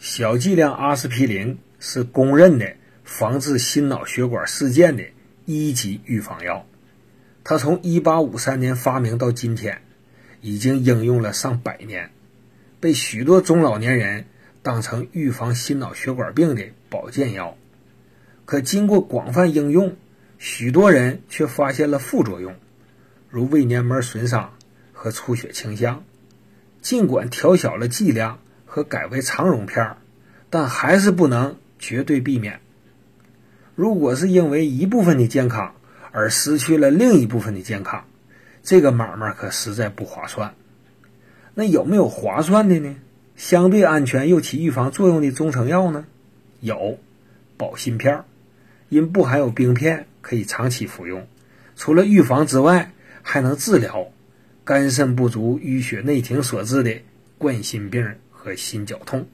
小剂量阿司匹林是公认的防治心脑血管事件的一级预防药。它从1853年发明到今天，已经应用了上百年，被许多中老年人当成预防心脑血管病的保健药。可经过广泛应用，许多人却发现了副作用，如胃黏膜损伤和出血倾向。尽管调小了剂量和改为肠溶片儿，但还是不能绝对避免。如果是因为一部分的健康而失去了另一部分的健康，这个买卖可实在不划算。那有没有划算的呢？相对安全又起预防作用的中成药呢？有，保心片儿，因不含有冰片，可以长期服用。除了预防之外，还能治疗。肝肾不足、淤血内停所致的冠心病和心绞痛。